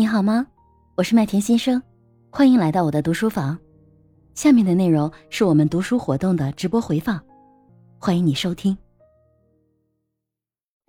你好吗？我是麦田先生，欢迎来到我的读书房。下面的内容是我们读书活动的直播回放，欢迎你收听。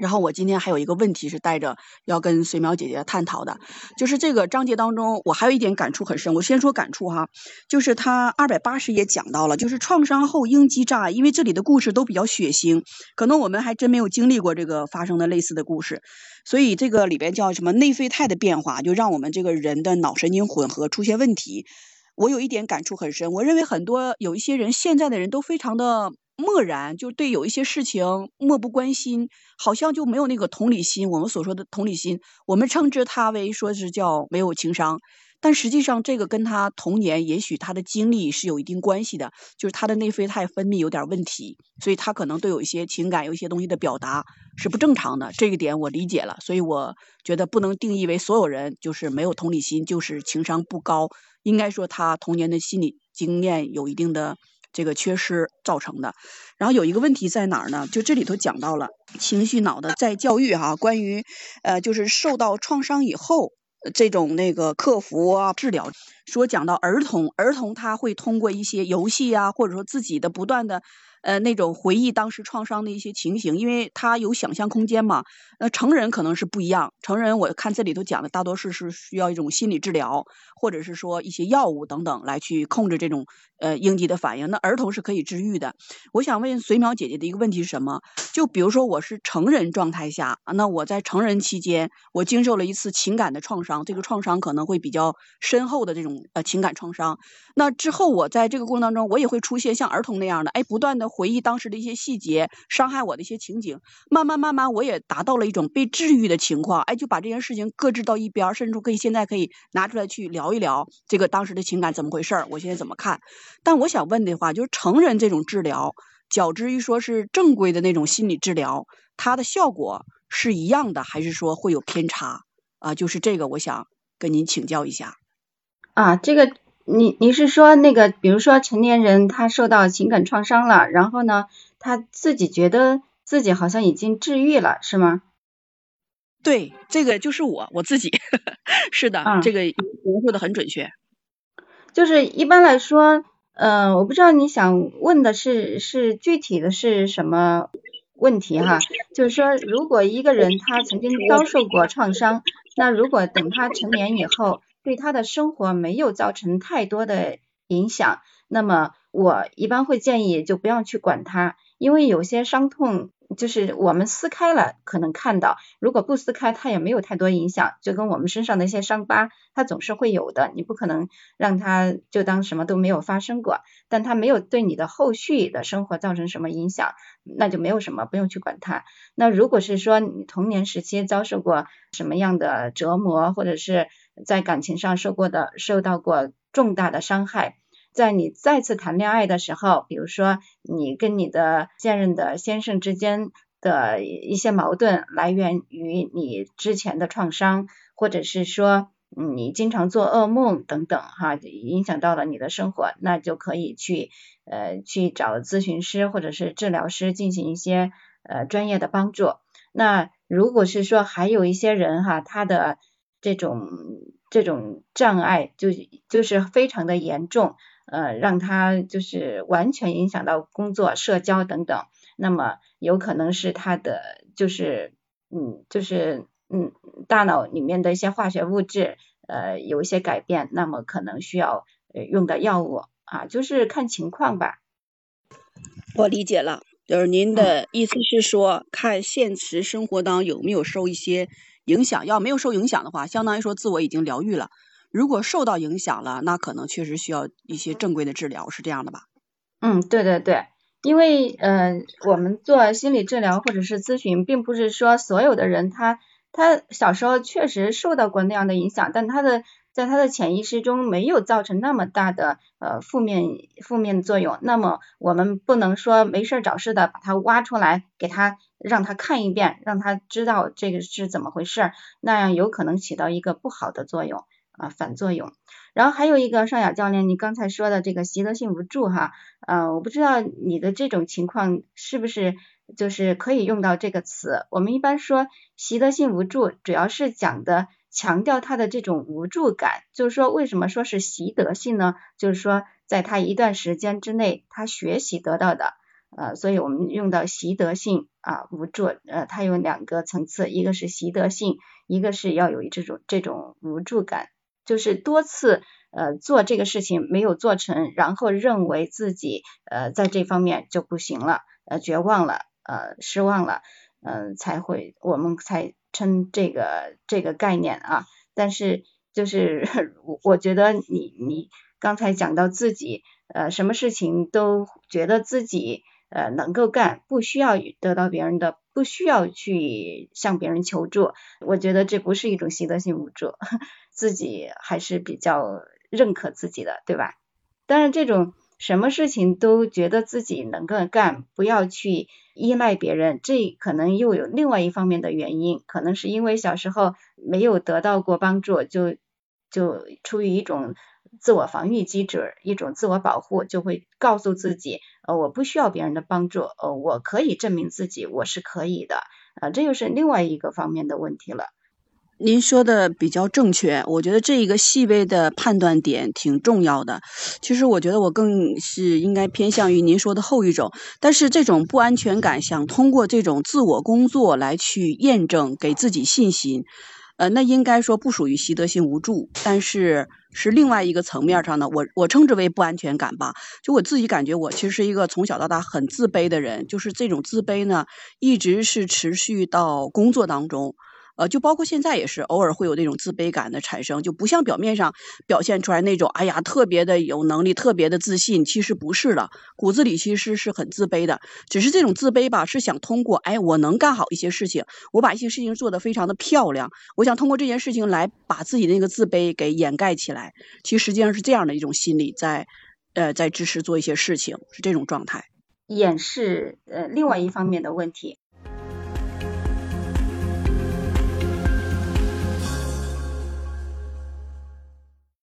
然后我今天还有一个问题是带着要跟水淼姐姐探讨的，就是这个章节当中，我还有一点感触很深。我先说感触哈，就是他二百八十页讲到了，就是创伤后应激障碍，因为这里的故事都比较血腥，可能我们还真没有经历过这个发生的类似的故事，所以这个里边叫什么内啡肽的变化，就让我们这个人的脑神经混合出现问题。我有一点感触很深，我认为很多有一些人现在的人都非常的。漠然，就对有一些事情漠不关心，好像就没有那个同理心。我们所说的同理心，我们称之他为说是叫没有情商，但实际上这个跟他童年也许他的经历是有一定关系的，就是他的内啡肽分泌有点问题，所以他可能对有一些情感、有一些东西的表达是不正常的。这个点我理解了，所以我觉得不能定义为所有人就是没有同理心，就是情商不高，应该说他童年的心理经验有一定的。这个缺失造成的，然后有一个问题在哪儿呢？就这里头讲到了情绪脑的再教育哈，关于呃就是受到创伤以后这种那个客服啊治疗，说讲到儿童，儿童他会通过一些游戏啊，或者说自己的不断的。呃，那种回忆当时创伤的一些情形，因为他有想象空间嘛。那成人可能是不一样，成人我看这里头讲的大多数是需要一种心理治疗，或者是说一些药物等等来去控制这种呃应激的反应。那儿童是可以治愈的。我想问随淼姐姐的一个问题是什么？就比如说我是成人状态下，那我在成人期间，我经受了一次情感的创伤，这个创伤可能会比较深厚的这种呃情感创伤。那之后我在这个过程当中，我也会出现像儿童那样的，哎，不断的。回忆当时的一些细节，伤害我的一些情景，慢慢慢慢，我也达到了一种被治愈的情况。哎，就把这件事情搁置到一边，甚至可以现在可以拿出来去聊一聊这个当时的情感怎么回事，我现在怎么看？但我想问的话，就是成人这种治疗，较之于说是正规的那种心理治疗，它的效果是一样的，还是说会有偏差？啊，就是这个，我想跟您请教一下。啊，这个。你你是说那个，比如说成年人他受到情感创伤了，然后呢，他自己觉得自己好像已经治愈了，是吗？对，这个就是我我自己，是的，这个描述的很准确。就是一般来说，嗯，我不知道你想问的是是具体的是什么问题哈？就是说，如果一个人他曾经遭受过创伤，那如果等他成年以后。对他的生活没有造成太多的影响，那么我一般会建议就不要去管他，因为有些伤痛就是我们撕开了可能看到，如果不撕开，它也没有太多影响，就跟我们身上的一些伤疤，它总是会有的，你不可能让它就当什么都没有发生过，但它没有对你的后续的生活造成什么影响，那就没有什么不用去管它。那如果是说你童年时期遭受过什么样的折磨，或者是在感情上受过的、受到过重大的伤害，在你再次谈恋爱的时候，比如说你跟你的现任的先生之间的一些矛盾来源于你之前的创伤，或者是说你经常做噩梦等等，哈，影响到了你的生活，那就可以去呃去找咨询师或者是治疗师进行一些呃专业的帮助。那如果是说还有一些人哈，他的这种这种障碍就就是非常的严重，呃，让他就是完全影响到工作、社交等等。那么有可能是他的就是嗯就是嗯大脑里面的一些化学物质呃有一些改变，那么可能需要用的药物啊，就是看情况吧。我理解了，就是您的意思是说，看现实生活当中有没有受一些。影响要没有受影响的话，相当于说自我已经疗愈了。如果受到影响了，那可能确实需要一些正规的治疗，是这样的吧？嗯，对对对，因为呃，我们做心理治疗或者是咨询，并不是说所有的人他他小时候确实受到过那样的影响，但他的在他的潜意识中没有造成那么大的呃负面负面作用。那么我们不能说没事找事的把他挖出来给他。让他看一遍，让他知道这个是怎么回事，那样有可能起到一个不好的作用啊，反作用。然后还有一个尚雅教练，你刚才说的这个习得性无助哈，呃，我不知道你的这种情况是不是就是可以用到这个词。我们一般说习得性无助，主要是讲的强调他的这种无助感。就是说，为什么说是习得性呢？就是说，在他一段时间之内，他学习得到的，呃，所以我们用到习得性啊，无助，呃，它有两个层次，一个是习得性，一个是要有这种这种无助感，就是多次呃做这个事情没有做成，然后认为自己呃在这方面就不行了，呃，绝望了，呃，失望了。嗯，才会我们才称这个这个概念啊。但是就是 我我觉得你你刚才讲到自己呃什么事情都觉得自己呃能够干，不需要得到别人的，不需要去向别人求助。我觉得这不是一种习得性无助，自己还是比较认可自己的，对吧？当然这种。什么事情都觉得自己能够干，不要去依赖别人，这可能又有另外一方面的原因，可能是因为小时候没有得到过帮助，就就出于一种自我防御机制，一种自我保护，就会告诉自己，呃，我不需要别人的帮助，呃，我可以证明自己我是可以的，啊，这又是另外一个方面的问题了。您说的比较正确，我觉得这一个细微的判断点挺重要的。其实我觉得我更是应该偏向于您说的后一种，但是这种不安全感想通过这种自我工作来去验证，给自己信心，呃，那应该说不属于习得性无助，但是是另外一个层面上的，我我称之为不安全感吧。就我自己感觉，我其实是一个从小到大很自卑的人，就是这种自卑呢，一直是持续到工作当中。呃，就包括现在也是，偶尔会有那种自卑感的产生，就不像表面上表现出来那种，哎呀，特别的有能力，特别的自信，其实不是的，骨子里其实是很自卑的。只是这种自卑吧，是想通过，哎，我能干好一些事情，我把一些事情做得非常的漂亮，我想通过这件事情来把自己的那个自卑给掩盖起来。其实实际上是这样的一种心理，在呃在支持做一些事情，是这种状态。掩饰呃另外一方面的问题，